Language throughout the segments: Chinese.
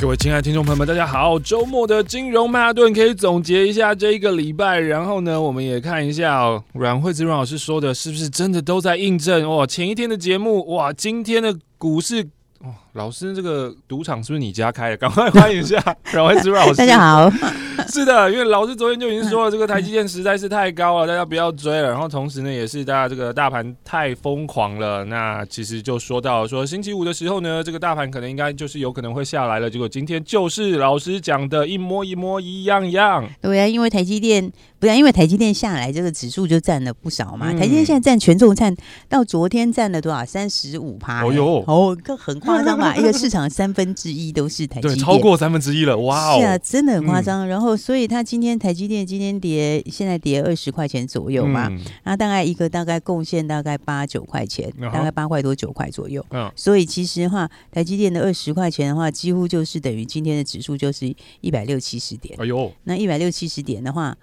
各位亲爱的听众朋友们，大家好！周末的金融曼哈顿可以总结一下这一个礼拜，然后呢，我们也看一下哦，阮慧芝阮老师说的是不是真的都在印证？哇，前一天的节目，哇，今天的股市，哦，老师这个赌场是不是你家开的？赶快欢迎一下阮惠慈阮老师。大家好。是的，因为老师昨天就已经说了，这个台积电实在是太高了，大家不要追了。然后同时呢，也是大家这个大盘太疯狂了。那其实就说到说星期五的时候呢，这个大盘可能应该就是有可能会下来了。结果今天就是老师讲的一模一模一样一样。对啊，因为台积电不是因为台积电下来，这个指数就占了不少嘛。台积电现在占权重占到昨天占了多少？三十五趴。哦哟，哦，这很夸张吧？一个市场三分之一都是台积电，对，超过三分之一了。哇哦，是啊，真的很夸张。然后。所以它今天台积电今天跌，现在跌二十块钱左右嘛，嗯、大概一个大概贡献大概八九块钱，嗯、大概八块多九块左右。嗯，所以其实的话，台积电的二十块钱的话，几乎就是等于今天的指数就是一百六七十点。哎呦，那一百六七十点的话。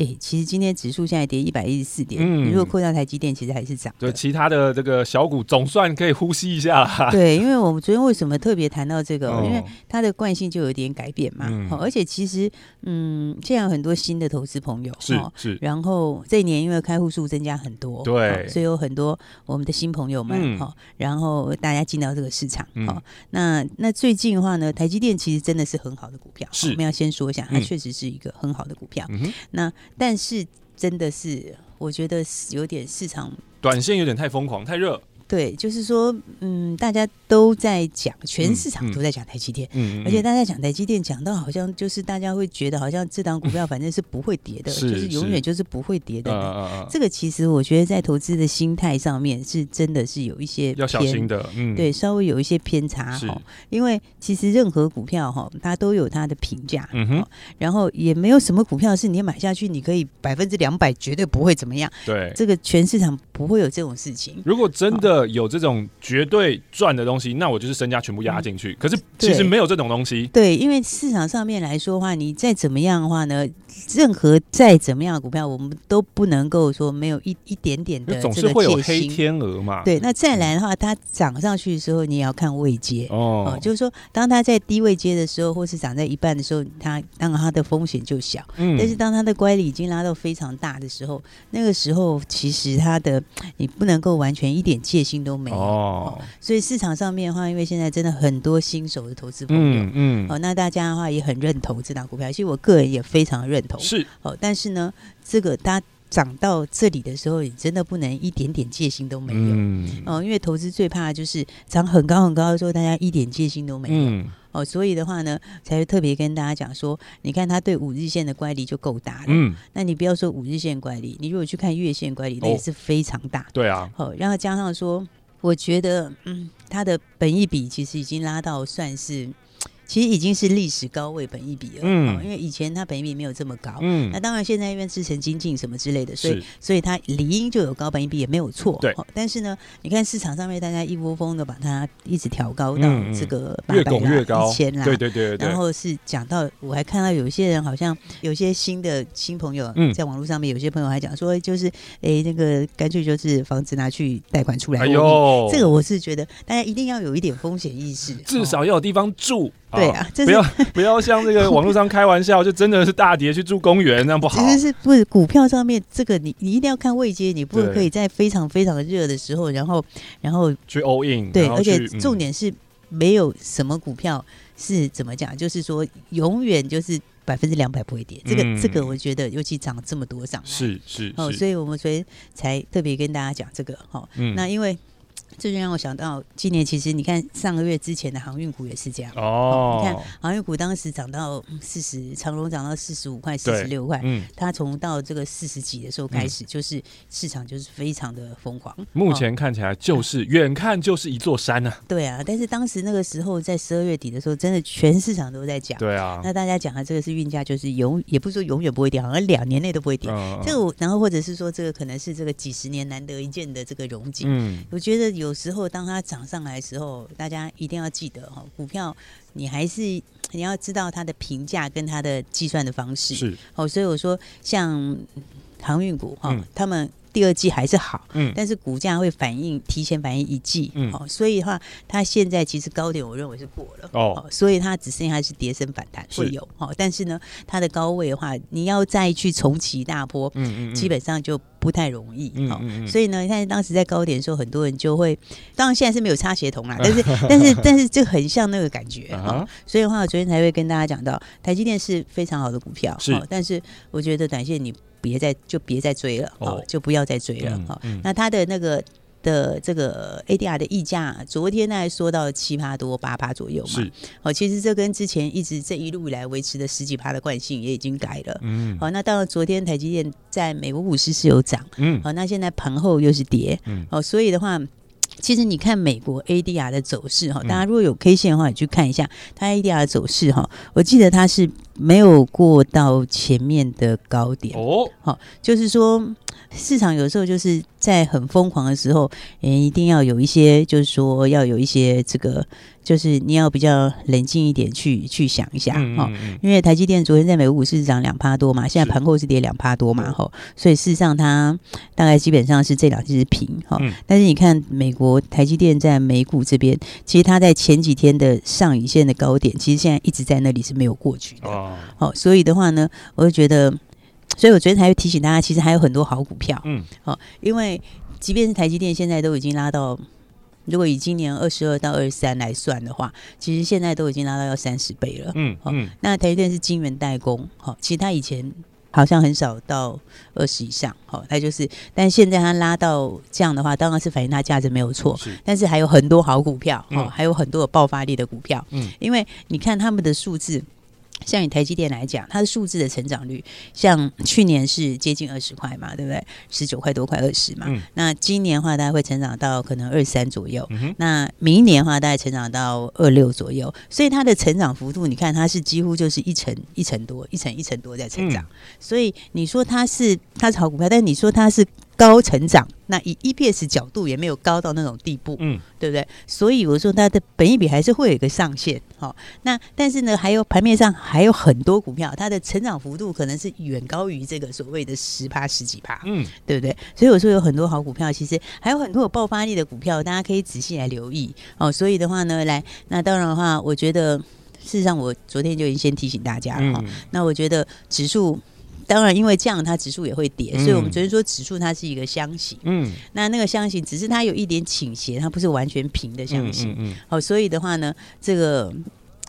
哎、欸，其实今天指数现在跌一百一十四点，嗯、如果扣掉台积电，其实还是涨。对，其他的这个小股总算可以呼吸一下了。对，因为我们昨天为什么特别谈到这个？哦、因为它的惯性就有点改变嘛。嗯、而且其实，嗯，现在有很多新的投资朋友是是。然后这一年因为开户数增加很多，对，所以有很多我们的新朋友们哈。嗯、然后大家进到这个市场，哈、嗯，那那最近的话呢，台积电其实真的是很好的股票。是，我们要先说一下，它确实是一个很好的股票。嗯、那但是真的是，我觉得有点市场短线有点太疯狂，太热。对，就是说，嗯，大家都在讲，全市场都在讲台积电，嗯，而且大家讲台积电，讲到好像就是大家会觉得，好像这档股票 反正是不会跌的，就是永远就是不会跌的。这个其实我觉得在投资的心态上面是真的是有一些要小心的，嗯，对，稍微有一些偏差哈。因为其实任何股票哈，它都有它的评价，嗯哼，然后也没有什么股票是你买下去你可以百分之两百绝对不会怎么样。对，这个全市场不会有这种事情。如果真的。有这种绝对赚的东西，那我就是身家全部压进去。可是其实没有这种东西。对，因为市场上面来说的话，你再怎么样的话呢，任何再怎么样的股票，我们都不能够说没有一一点点的。总是会有黑天鹅嘛。对，那再来的话，它涨上去的时候，你也要看位阶哦。就是说，当它在低位阶的时候，或是涨在一半的时候，它当然它的风险就小。嗯。但是当它的乖离已经拉到非常大的时候，那个时候其实它的你不能够完全一点戒心都没有。哦。所以市场上面的话，因为现在真的很多新手的投资朋友，嗯嗯。哦，那大家的话也很认同这档股票，其实我个人也非常认同。是。哦，但是呢，这个它涨到这里的时候，你真的不能一点点戒心都没有。嗯。哦，因为投资最怕的就是涨很高很高的时候，大家一点戒心都没有。嗯。哦，所以的话呢，才会特别跟大家讲说，你看它对五日线的乖离就够大了。嗯。那你不要说五日线乖离，你如果去看月线乖离，那也是非常大。对啊。哦，然后加上说，我觉得，嗯，它的本益比其实已经拉到算是。其实已经是历史高位本益比了，嗯，因为以前它本益比没有这么高，嗯，那当然现在因为制成精进什么之类的，所以所以它理应就有高本益比也没有错，对。但是呢，你看市场上面大家一窝蜂的把它一直调高到这个八百啦、一千啦，对对对，然后是讲到我还看到有些人好像有些新的新朋友在网络上面，有些朋友还讲说，就是哎那个干脆就是房子拿去贷款出来，哎呦，这个我是觉得大家一定要有一点风险意识，至少要有地方住。对啊，不要 不要像这个网络上开玩笑，就真的是大跌去住公园，那样不好。其实是不是股票上面这个你你一定要看位阶，你不可以在非常非常热的时候，然后然后去 all in。对，而且重点是没有什么股票是怎么讲，就是说永远就是百分之两百不会跌。这个这个我觉得尤其涨这么多涨，是是哦，所以我们所以才特别跟大家讲这个哈。那因为。这就让我想到，今年其实你看上个月之前的航运股也是这样哦。你看航运股当时涨到四十，长荣涨到四十五块、四十六块，嗯，它从到这个四十几的时候开始，就是市场就是非常的疯狂。目前看起来就是远看就是一座山呢。对啊，但是当时那个时候在十二月底的时候，真的全市场都在讲。对啊，那大家讲的这个是运价，就是永也不是说永远不会跌，好像两年内都不会跌。这个然后或者是说这个可能是这个几十年难得一见的这个荣景。嗯，我觉得有时候。当它涨上来的时候，大家一定要记得哈，股票你还是你要知道它的评价跟它的计算的方式是哦，所以我说像航运股哈，他们。第二季还是好，嗯，但是股价会反应提前反应一季，嗯，哦，所以的话，它现在其实高点我认为是过了，哦，所以它只剩下是跌升反弹会有，哦，但是呢，它的高位的话，你要再去重启大波，嗯嗯，基本上就不太容易，哦，所以呢，你看当时在高点的时候，很多人就会，当然现在是没有插协同啦，但是但是但是就很像那个感觉，哦，所以的话，我昨天才会跟大家讲到，台积电是非常好的股票，是，但是我觉得短线你。别再就别再追了哦，就不要再追了哈。嗯嗯、那它的那个的这个 ADR 的溢价，昨天呢还说到七趴多八趴左右嘛。是哦，其实这跟之前一直这一路以来维持的十几趴的惯性也已经改了。嗯，好，那到了昨天台积电在美国股市是有涨，嗯，好，那现在盘后又是跌，嗯，哦，所以的话。其实你看美国 ADR 的走势哈，大家如果有 K 线的话，你去看一下它 ADR 的走势哈。我记得它是没有过到前面的高点哦，好，就是说。市场有时候就是在很疯狂的时候，也一定要有一些，就是说要有一些这个，就是你要比较冷静一点去去想一下哈。嗯嗯、因为台积电昨天在美国股市涨两趴多嘛，现在盘后是跌两趴多嘛，哈，所以事实上它大概基本上是这两只是平哈。嗯、但是你看美国台积电在美股这边，其实它在前几天的上影线的高点，其实现在一直在那里是没有过去的。哦，好，所以的话呢，我就觉得。所以，我昨天才会提醒大家，其实还有很多好股票。嗯，好，因为即便是台积电现在都已经拉到，如果以今年二十二到二十三来算的话，其实现在都已经拉到要三十倍了。嗯嗯，那台积电是晶圆代工，好，其实它以前好像很少到二十以上，好，它就是，但现在它拉到这样的话，当然是反映它价值没有错。是，但是还有很多好股票，哦，还有很多有爆发力的股票。嗯，因为你看他们的数字。像以台积电来讲，它的数字的成长率，像去年是接近二十块嘛，对不对？十九块多块二十嘛。嗯、那今年的话，大概会成长到可能二三左右。嗯、那明年的话，大概成长到二六左右。所以它的成长幅度，你看它是几乎就是一层一层多，一层一层多在成长。嗯、所以你说它是它是好股票，但你说它是。高成长，那以 EPS 角度也没有高到那种地步，嗯，对不对？所以我说它的本益比还是会有一个上限，好，那但是呢，还有盘面上还有很多股票，它的成长幅度可能是远高于这个所谓的十趴十几趴，嗯，对不对？所以我说有很多好股票，其实还有很多有爆发力的股票，大家可以仔细来留意哦。所以的话呢，来，那当然的话，我觉得事实上我昨天就已经先提醒大家了哈。嗯、那我觉得指数。当然，因为这样它指数也会跌，所以我们昨天说指数它是一个箱型。嗯，那那个箱型只是它有一点倾斜，它不是完全平的箱型。嗯嗯嗯。好，所以的话呢，这个。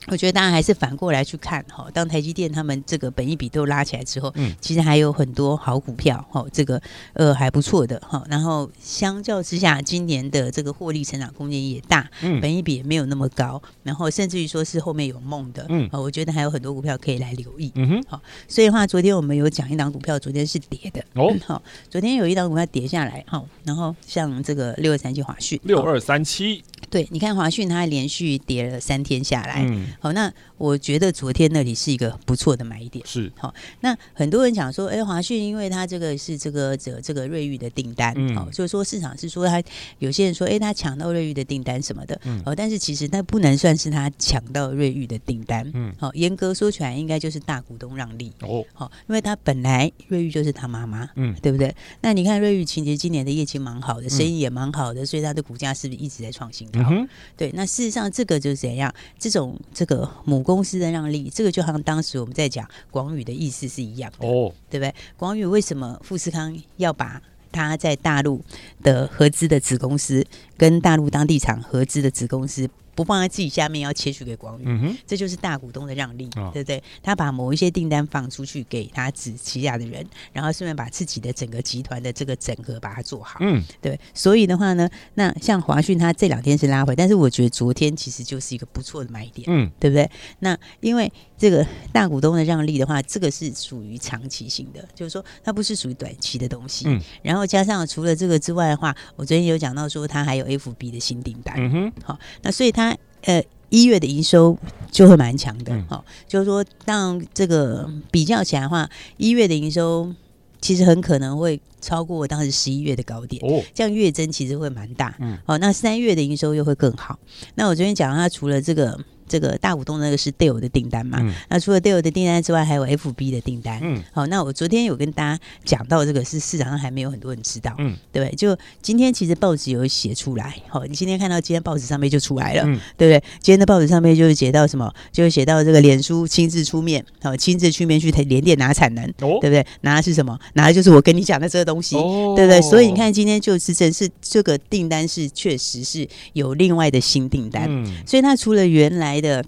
我觉得大家还是反过来去看哈，当台积电他们这个本益比都拉起来之后，嗯，其实还有很多好股票哈，这个呃还不错的哈。然后相较之下，今年的这个获利成长空间也大，嗯，本益比也没有那么高，然后甚至于说是后面有梦的，嗯，我觉得还有很多股票可以来留意，嗯哼，好，所以的话，昨天我们有讲一档股票，昨天是跌的哦，好，昨天有一档股票跌下来，哈，然后像这个六二三七华讯，六二三七。对，你看华讯，它连续跌了三天下来，嗯，好，那我觉得昨天那里是一个不错的买点，是好。那很多人讲说，哎，华讯因为它这个是这个这这个瑞昱的订单，好、嗯，所以说市场是说它有些人说，哎，他抢到瑞昱的订单什么的，嗯，但是其实那不能算是他抢到瑞昱的订单，嗯，好，严格说起来，应该就是大股东让利，哦，好，因为他本来瑞昱就是他妈妈，嗯，对不对？那你看瑞昱其实今年的业绩蛮好的，生意也蛮好的，所以它的股价是不是一直在创新高？嗯，对，那事实上这个就是怎样？这种这个母公司的让利，这个就好像当时我们在讲广宇的意思是一样的，哦，对不对？广宇为什么富士康要把他在大陆的合资的子公司跟大陆当地厂合资的子公司？不放在自己下面，要切去给广宇，这就是大股东的让利，哦、对不对？他把某一些订单放出去给他子旗下的人，然后顺便把自己的整个集团的这个整合把它做好，嗯，对。所以的话呢，那像华讯，他这两天是拉回，但是我觉得昨天其实就是一个不错的买点，嗯，对不对？那因为这个大股东的让利的话，这个是属于长期性的，就是说它不是属于短期的东西，嗯。然后加上除了这个之外的话，我昨天有讲到说，它还有 FB 的新订单，嗯哼，好，那所以它呃一月的营收就会蛮强的，好，嗯，就是说当这个比较起来的话，一月的营收其实很可能会超过当时十一月的高点，哦，这样月增其实会蛮大，嗯，好，那三月的营收又会更好。那我昨天讲它除了这个。这个大股东那个是 Dell 的订单嘛？嗯、那除了 Dell 的订单之外，还有 FB 的订单。嗯，好，那我昨天有跟大家讲到这个，是市场上还没有很多人知道。嗯，对不对？就今天其实报纸有写出来。好，你今天看到今天报纸上面就出来了，嗯、对不对？今天的报纸上面就是写到什么？就是写到这个脸书亲自出面，好，亲自去面去联电拿产能，哦、对不对？拿的是什么？拿的就是我跟你讲的这个东西，哦、对不对？所以你看今天就是真是这个订单是确实是有另外的新订单。嗯，所以它除了原来的。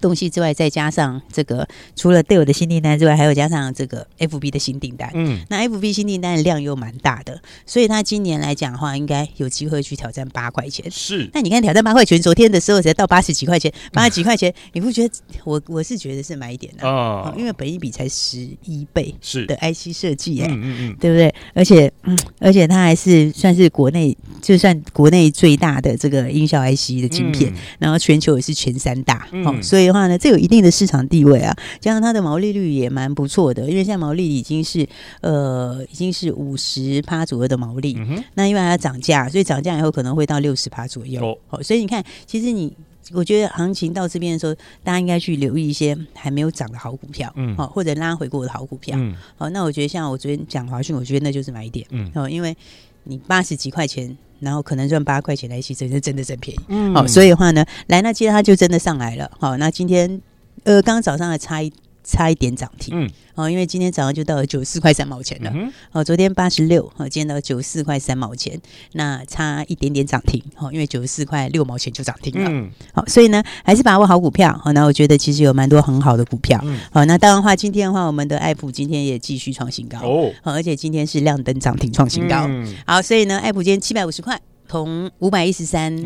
东西之外，再加上这个，除了 Dell 的新订单之外，还有加上这个 FB 的新订单。嗯，那 FB 新订单的量又蛮大的，所以他今年来讲的话，应该有机会去挑战八块钱。是，那你看挑战八块钱，昨天的时候才到八十几块钱，八十几块钱，嗯、你不觉得？我我是觉得是买一点的啊，因为本一比才十一倍是的 IC 设计，哎，嗯嗯嗯，对不对？而且，嗯，而且它还是算是国内就算国内最大的这个音效 IC 的晶片，嗯、然后全球也是前三大，嗯、哦，所以。的话呢，这有一定的市场地位啊，加上它的毛利率也蛮不错的，因为现在毛利已经是呃已经是五十趴左右的毛利，嗯、那因为它要涨价，所以涨价以后可能会到六十趴左右。哦，哦，所以你看，其实你我觉得行情到这边的时候，大家应该去留意一些还没有涨的好股票，嗯，好、哦、或者拉回过的好股票，嗯，好、哦，那我觉得像我昨天讲华讯，我觉得那就是买点，嗯，哦，因为你八十几块钱。然后可能赚八块钱来一起真是真的真便宜。嗯，好，所以的话呢，来那接着它就真的上来了。好，那今天呃，刚刚早上还差一。差一点涨停，嗯，哦，因为今天早上就到了九十四块三毛钱了，嗯、哦，昨天八十六，哦，今天到九十四块三毛钱，那差一点点涨停，哦，因为九十四块六毛钱就涨停了，嗯，好，所以呢，还是把握好股票，好，那我觉得其实有蛮多很好的股票，嗯，好，那当然的话，今天的话，我们的爱普今天也继续创新高，哦，好，而且今天是亮灯涨停创新高，嗯，好，所以呢，爱普今天七百五十块，从五百一十三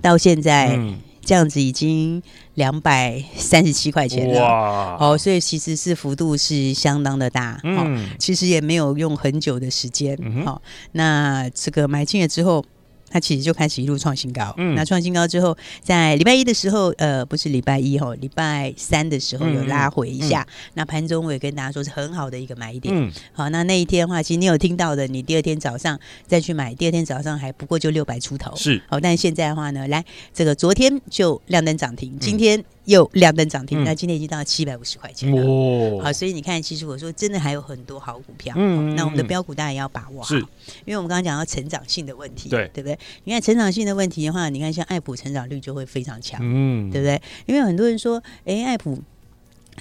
到现在。嗯这样子已经两百三十七块钱了，哇。哦，所以其实是幅度是相当的大，嗯、哦，其实也没有用很久的时间，好、嗯哦，那这个买进了之后。它其实就开始一路创新高，嗯，那创新高之后，在礼拜一的时候，呃，不是礼拜一吼，礼拜三的时候有拉回一下。嗯嗯、那盘中我也跟大家说是很好的一个买点，嗯，好，那那一天的话，其实你有听到的，你第二天早上再去买，第二天早上还不过就六百出头，是，好，但现在的话呢，来这个昨天就亮灯涨停，今天。嗯又亮灯涨停，那今天已经到了七百五十块钱了。哦，好，所以你看，其实我说真的还有很多好股票。嗯，那我们的标股当然也要把握好，是，因为我们刚刚讲到成长性的问题，对，对不对？你看成长性的问题的话，你看像爱普成长率就会非常强，嗯，对不对？因为很多人说，哎，爱普。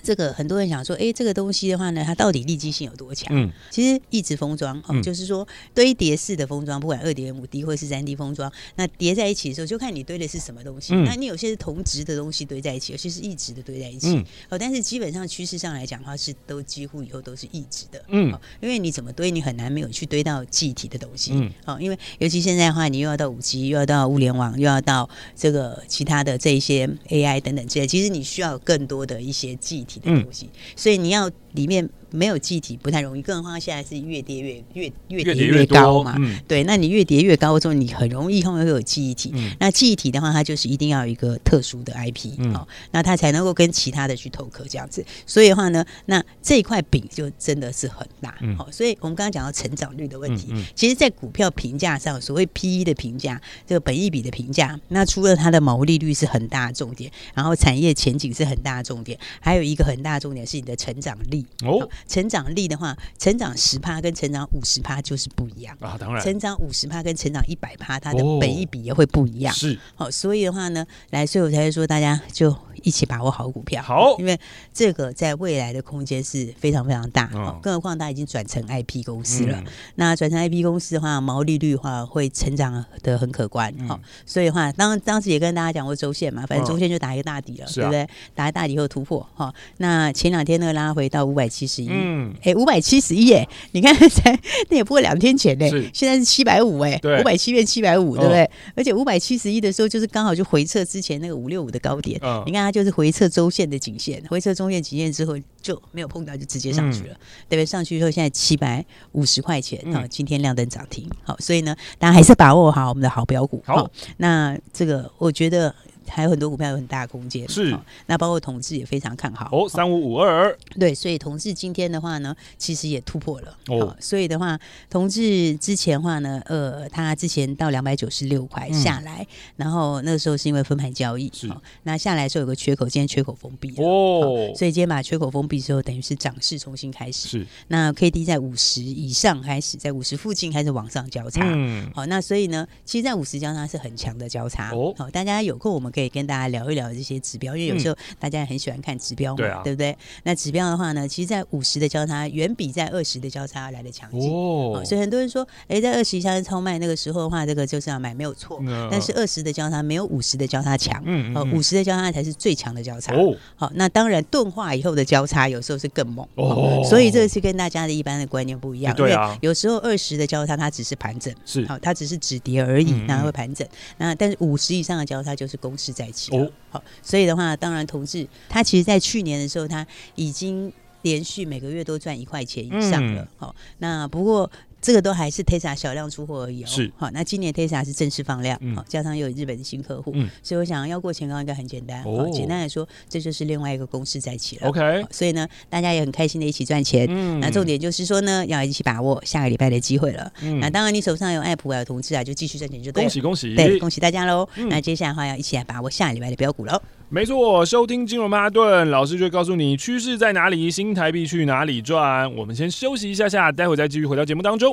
这个很多人想说，哎，这个东西的话呢，它到底利基性有多强？嗯，其实一直封装，哦，嗯、就是说堆叠式的封装，不管二点五 D 或是三 D 封装，那叠在一起的时候，就看你堆的是什么东西。嗯、那你有些是同质的东西堆在一起，有些是异值的堆在一起。嗯、哦，但是基本上趋势上来讲的话，是都几乎以后都是异质的。嗯、哦，因为你怎么堆，你很难没有去堆到记忆体的东西。嗯，哦，因为尤其现在的话，你又要到五 G，又要到物联网，又要到这个其他的这一些 AI 等等这些，其实你需要更多的一些记忆体的东西。所以你要里面。没有记忆体不太容易，更何况现在是越跌越越越叠越高嘛。嗯、对，那你越跌越高之后，你很容易后面会有记忆体。嗯、那记忆体的话，它就是一定要有一个特殊的 IP，嗯、哦，那它才能够跟其他的去透壳这样子。所以的话呢，那这一块饼就真的是很大。嗯、哦，所以我们刚刚讲到成长率的问题，其实，在股票评价上，所谓 PE 的评价，这个本益比的评价，那除了它的毛利率是很大的重点，然后产业前景是很大的重点，还有一个很大的重点是你的成长力哦。哦成长力的话，成长十趴跟成长五十趴就是不一样啊。当然，成长五十趴跟成长一百趴，它的本一比也会不一样。是，好，所以的话呢，来，所以我才会说，大家就一起把握好股票。好，因为这个在未来的空间是非常非常大。哦，更何况它已经转成 IP 公司了。嗯、那转成 IP 公司的话，毛利率的话会成长的很可观。好、嗯，所以的话当当时也跟大家讲过周线嘛，反正周线就打一个大底了，嗯、对不对？啊、打一个大底后突破。好，那前两天那个拉回到五百七十一，嗯，哎，五百七十一，哎，你看才那也不过两天前呢，现在是七百五，哎，五百七变七百五，对不对？而且五百七十一的时候，就是刚好就回撤之前那个五六五的高点。嗯、你看它就是回撤周线的颈线，回撤中线颈线之后就没有碰到，就直接上去了，嗯、对不对？上去之后现在七百五十块钱啊，嗯、今天亮灯涨停。好，所以呢，大家还是把握好我们的好标股。好，好，那这个我觉得。还有很多股票有很大的空间，是、哦、那包括同志也非常看好。哦，三五五二，对，所以同志今天的话呢，其实也突破了。哦，哦，所以的话，同志之前的话呢，呃，他之前到两百九十六块下来，嗯、然后那个时候是因为分盘交易，是、哦，那下来的时候有个缺口，今天缺口封闭了。哦，哦，所以今天把缺口封闭之后，等于是涨势重新开始，是，那 K D 在五十以上开始，在五十附近开始往上交叉，嗯，好、哦，那所以呢，其实，在五十交叉是很强的交叉。哦，好、哦，大家有空我们可以。跟大家聊一聊这些指标，因为有时候大家很喜欢看指标嘛，嗯对，不对？那指标的话呢，其实，在五十的交叉远比在二十的交叉来的强劲哦。所以很多人说，哎，在二十以下是超卖，那个时候的话，这个就是要买，没有错。嗯、但是二十的交叉没有五十的交叉强，嗯，嗯，五十的交叉才是最强的交叉。哦，好，那当然钝化以后的交叉有时候是更猛哦。所以这个是跟大家的一般的观念不一样。对啊，有时候二十的交叉它只是盘整，是好，它只是止跌而已，然后会盘整。那但是五十以上的交叉就是攻势在起。哦，好，所以的话，当然，同志他其实，在去年的时候，他已经连续每个月都赚一块钱以上了。好，那不过。这个都还是 Tesla 小量出货而已哦。是，好，那今年 Tesla 是正式放量，好，加上又有日本的新客户，嗯，所以我想要过前高应该很简单。哦，简单来说，这就是另外一个公式在起了。OK，所以呢，大家也很开心的一起赚钱。嗯，那重点就是说呢，要一起把握下个礼拜的机会了。嗯，那当然你手上有爱普啊，有同志啊，就继续赚钱就对了。恭喜恭喜，对，恭喜大家喽。那接下来的话，要一起来把握下个礼拜的标股喽。没错，收听金融曼哈顿，老师就会告诉你趋势在哪里，新台币去哪里赚。我们先休息一下下，待会再继续回到节目当中，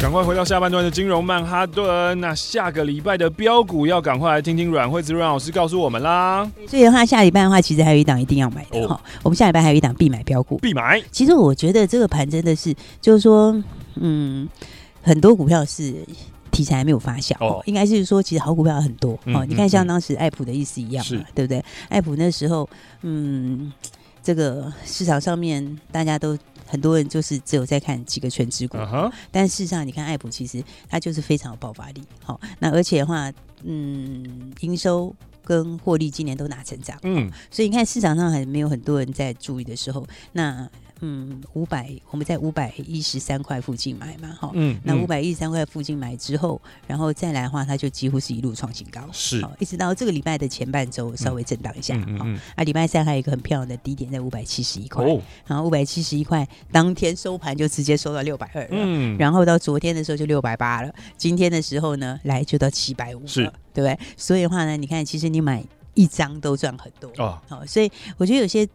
赶快回到下半段的金融曼哈顿，那下个礼拜的标股要赶快来听听阮惠子阮老师告诉我们啦。所以的话，下礼拜的话，其实还有一档一定要买的哈。哦、我们下礼拜还有一档必买标股，必买。其实我觉得这个盘真的是，就是说，嗯，很多股票是题材还没有发酵哦。应该是说，其实好股票很多哦。嗯、你看，像当时爱普的意思一样嘛，对不对？爱普那时候，嗯，这个市场上面大家都。很多人就是只有在看几个全职股，uh huh. 但事实上你看爱普其实它就是非常有爆发力。好，那而且的话，嗯，营收跟获利今年都拿成长，嗯，所以你看市场上还没有很多人在注意的时候，那。嗯，五百，我们在五百一十三块附近买嘛，哈，嗯，那五百一十三块附近买之后，然后再来的话，它就几乎是一路创新高，是，一直到这个礼拜的前半周稍微震荡一下，哈，啊，礼拜三还有一个很漂亮的低点在五百七十一块，然后五百七十一块当天收盘就直接收到六百二了，嗯，然后到昨天的时候就六百八了，今天的时候呢，来就到七百五了，是，对不对？所以的话呢，你看，其实你买一张都赚很多，哦，好，所以我觉得有些。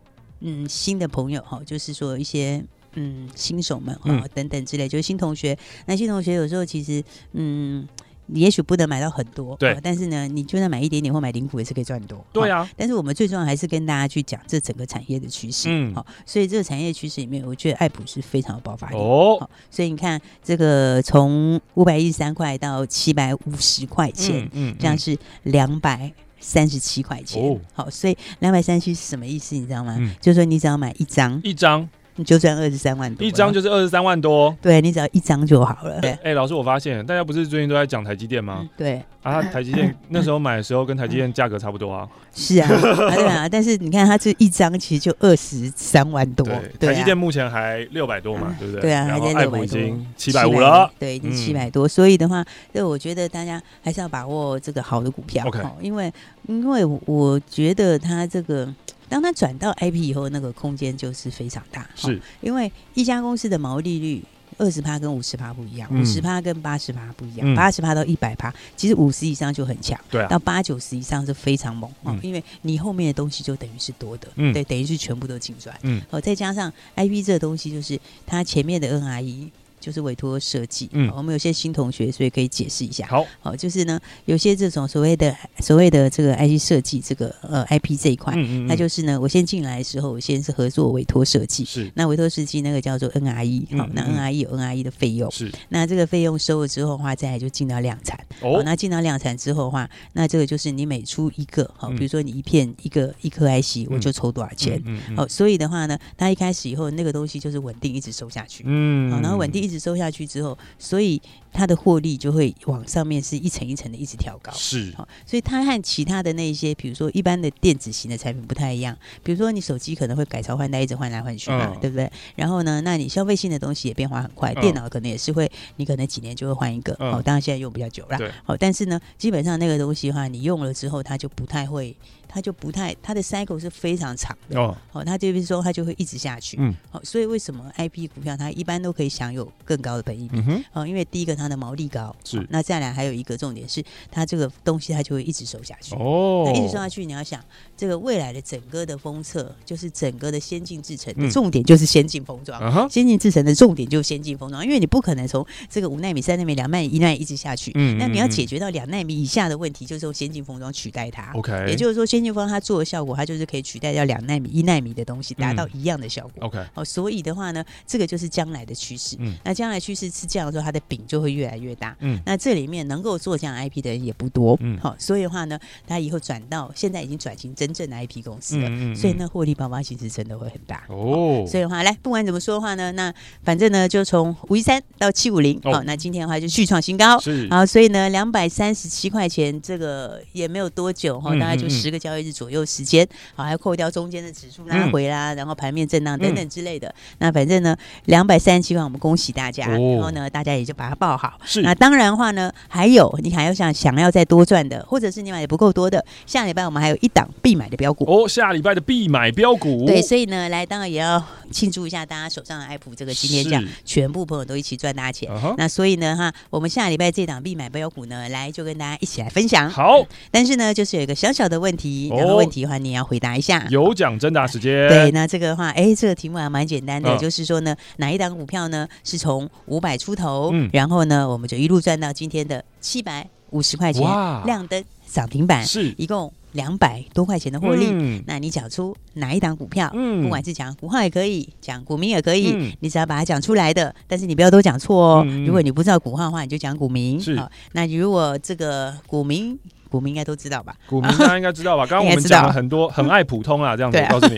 嗯，新的朋友哈，就是说一些嗯新手们哈等等之类，就是新同学。那新同学有时候其实嗯，你也许不能买到很多，对。但是呢，你就算买一点点或买零股也是可以赚很多，对啊。但是我们最重要还是跟大家去讲这整个产业的趋势，嗯，好。所以这个产业趋势里面，我觉得爱普是非常有爆发力哦。好，所以你看这个从五百一十三块到七百五十块钱，嗯，这样是两百。三十七块钱，哦、好，所以两百三十七是什么意思？你知道吗？嗯、就是说你只要买一张，一张。你就算二十三万多，一张就是二十三万多。对，你只要一张就好了。哎、欸，老师，我发现大家不是最近都在讲台积电吗？嗯、对啊，台积电 那时候买的时候跟台积电价格差不多啊。是啊，啊，对啊，但是你看它这一张其实就二十三万多。对，台积电目前还六百多嘛，对不对？对啊，然后还在六百多，七百五了。对，已经七百多。所以的话，就我觉得大家还是要把握这个好的股票。OK，因为因为我觉得它这个。当它转到 IP 以后，那个空间就是非常大，是。因为一家公司的毛利率二十趴跟五十趴不一样，五十趴跟八十趴不一样，八十趴到一百趴，其实五十以上就很强，对、啊，到八九十以上是非常猛哦，嗯、因为你后面的东西就等于是多的，嗯、对，等于是全部都进转，嗯，哦，再加上 IP 这个东西，就是它前面的 NRE。就是委托设计，嗯，我们有些新同学，所以可以解释一下。好，好，就是呢，有些这种所谓的所谓的这个 IC 设计，这个呃 IP 这一块，嗯嗯，那就是呢，我先进来的时候，我先是合作委托设计，是，那委托设计那个叫做 NRE，好，那 NRE 有 NRE 的费用，是，那这个费用收了之后的话，再来就进到量产，哦，那进到量产之后的话，那这个就是你每出一个，好，比如说你一片一个一颗 IC，我就抽多少钱，嗯，好，所以的话呢，它一开始以后那个东西就是稳定一直收下去，嗯，好，然后稳定一收下去之后。所以它的获利就会往上面是一层一层的一直调高，是好，所以它和其他的那些，比如说一般的电子型的产品不太一样。比如说你手机可能会改朝换代，一直换来换去嘛，嗯、对不对？然后呢，那你消费性的东西也变化很快，嗯、电脑可能也是会，你可能几年就会换一个。好、嗯，当然现在用比较久了，好哦，但是呢，基本上那个东西的话，你用了之后，它就不太会。它就不太，它的 cycle 是非常长的哦。好，它就是说它就会一直下去。嗯。好，所以为什么 IP 股票它一般都可以享有更高的本益比？嗯哼。哦，因为第一个它的毛利高。是。那再来还有一个重点是，它这个东西它就会一直收下去。哦。那一直收下去，你要想这个未来的整个的封测，就是整个的先进制程的重点就是先进封装。嗯。先进制程的重点就是先进封装，因为你不可能从这个五纳米、三纳米、两纳米、一纳米一直下去。嗯。那你要解决到两纳米以下的问题，就是用先进封装取代它。OK。也就是说，先进封装它做的效果，它就是可以取代掉两纳米、一纳米的东西，达到一样的效果。OK，哦，所以的话呢，这个就是将来的趋势。嗯，那将来趋势是这样的时候，它的饼就会越来越大。嗯，那这里面能够做这样 IP 的人也不多。嗯，好，所以的话呢，他以后转到现在已经转型真正的 IP 公司了。嗯，所以呢，获利爆发其实真的会很大。哦，所以的话，来，不管怎么说的话呢，那反正呢，就从五一三到七五零。好，那今天的话就续创新高。是，好，所以呢，两百三十七块钱，这个也没有多久哈，大概就十个交易日左右时间，好，还要扣掉中间的指数拉回啦，嗯、然后盘面震荡等等之类的。嗯、那反正呢，两百三十七万，我们恭喜大家。哦、然后呢，大家也就把它报好。是。那当然的话呢，还有你还要想想要再多赚的，或者是你买的不够多的，下礼拜我们还有一档必买的标股。哦，下礼拜的必买标股。对，所以呢，来当然也要庆祝一下大家手上的爱普这个今天这样，全部朋友都一起赚大钱。Uh huh、那所以呢，哈，我们下礼拜这档必买标股呢，来就跟大家一起来分享。好。但是呢，就是有一个小小的问题，然后问题的话你要回答一下。有奖征答时间。对，那这个的话，哎，这个题目还蛮简单的，就是说呢，哪一档股票呢是从五百出头，嗯然后呢，我们就一路赚到今天的七百五十块钱，亮灯涨停板，是一共两百多块钱的获利。那你讲出哪一档股票？嗯不管是讲股号也可以，讲股民也可以，你只要把它讲出来的，但是你不要都讲错哦。如果你不知道股号的话，你就讲股民。是，那如果这个股名。股民应该都知道吧？股民大家应该知道吧？刚刚我们讲了很多，很爱普通啊，这样子告诉你。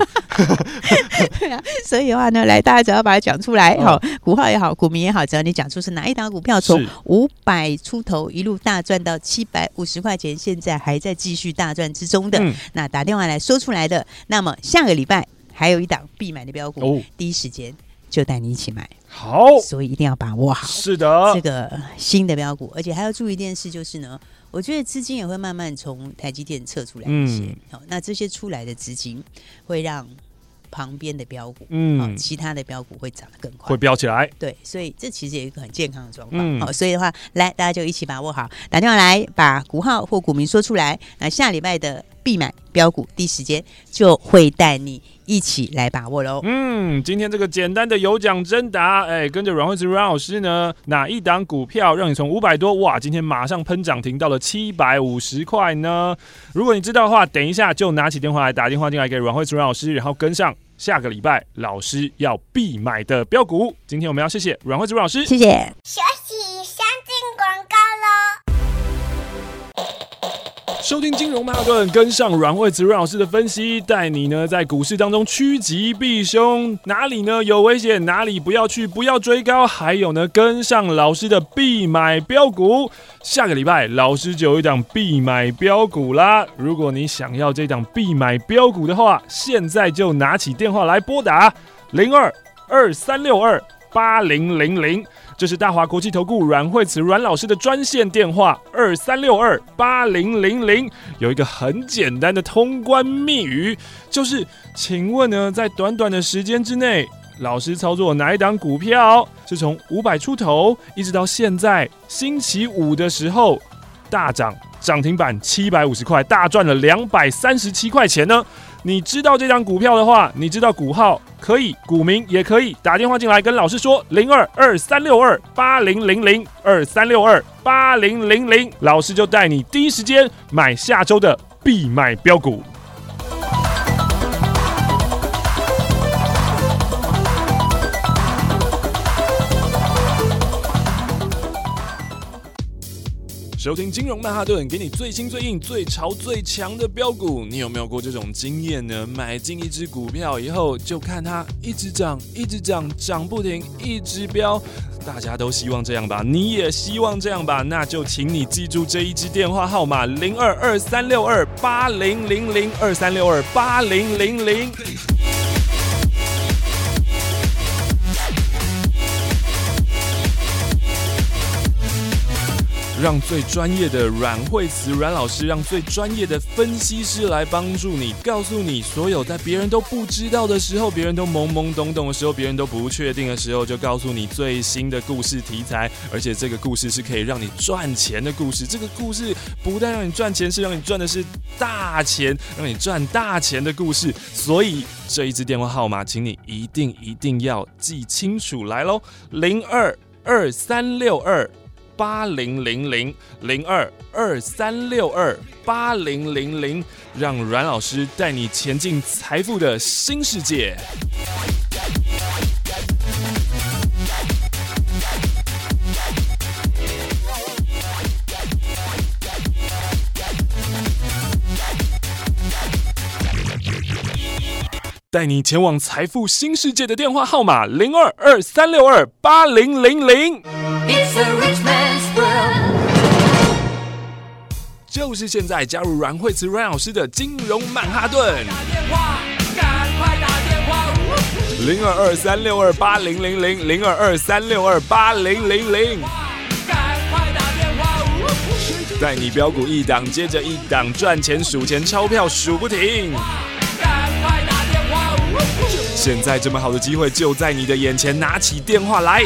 对啊，所以的话呢，来大家只要把它讲出来，好，股号也好，股民也好，只要你讲出是哪一档股票从五百出头一路大赚到七百五十块钱，现在还在继续大赚之中的，嗯、那打电话来说出来的，那么下个礼拜还有一档必买的标股，哦、第一时间就带你一起买。好，所以一定要把握好。是的，这个新的标股，而且还要注意一件事，就是呢，我觉得资金也会慢慢从台积电撤出来一些。好、嗯，那这些出来的资金会让。旁边的标股，嗯，其他的标股会涨得更快，会飙起来。对，所以这其实有一个很健康的状况。好、嗯，所以的话，来大家就一起把握好，打电话来把股号或股民说出来。那下礼拜的必买标股，第一时间就会带你一起来把握喽。嗯，今天这个简单的有奖征答，哎，跟着阮惠慈阮老师呢，哪一档股票让你从五百多哇，今天马上喷涨停到了七百五十块呢？如果你知道的话，等一下就拿起电话来打电话进来给阮惠慈阮老师，然后跟上。下个礼拜老师要必买的标股，今天我们要谢谢阮惠慈老师，谢谢。休息，先进广告收听金融曼哈顿，跟上阮惠慈阮老师的分析，带你呢在股市当中趋吉避凶，哪里呢有危险，哪里不要去，不要追高，还有呢跟上老师的必买标股。下个礼拜老师就有一档必买标股啦。如果你想要这档必买标股的话，现在就拿起电话来拨打零二二三六二八零零零。这是大华国际投顾阮惠慈阮老师的专线电话二三六二八零零零，有一个很简单的通关密语，就是请问呢，在短短的时间之内，老师操作哪一档股票是从五百出头一直到现在星期五的时候大涨涨停板七百五十块，大赚了两百三十七块钱呢？你知道这张股票的话，你知道股号可以，股民也可以，打电话进来跟老师说零二二三六二八零零零二三六二八零零零，老师就带你第一时间买下周的必买标股。收听金融曼哈顿，给你最新最硬最潮最强的标股。你有没有过这种经验呢？买进一只股票以后，就看它一直涨，一直涨，涨不停，一直飙。大家都希望这样吧？你也希望这样吧？那就请你记住这一支电话号码：零二二三六二八零零零二三六二八零零零。让最专业的阮惠慈阮老师，让最专业的分析师来帮助你，告诉你所有在别人都不知道的时候，别人都懵懵懂懂的时候，别人都不确定的时候，就告诉你最新的故事题材，而且这个故事是可以让你赚钱的故事。这个故事不但让你赚钱，是让你赚的是大钱，让你赚大钱的故事。所以这一支电话号码，请你一定一定要记清楚来喽，零二二三六二。八零零零零二二三六二八零零零，让阮老师带你前进财富的新世界。带你前往财富新世界的电话号码零二二三六二八零零零。就是现在加入阮惠慈阮老师的金融曼哈顿。零二二三六二八零零零零二二三六二八零零零。带你飙股一档接着一档赚钱数钱钞票数不停。现在这么好的机会就在你的眼前，拿起电话来。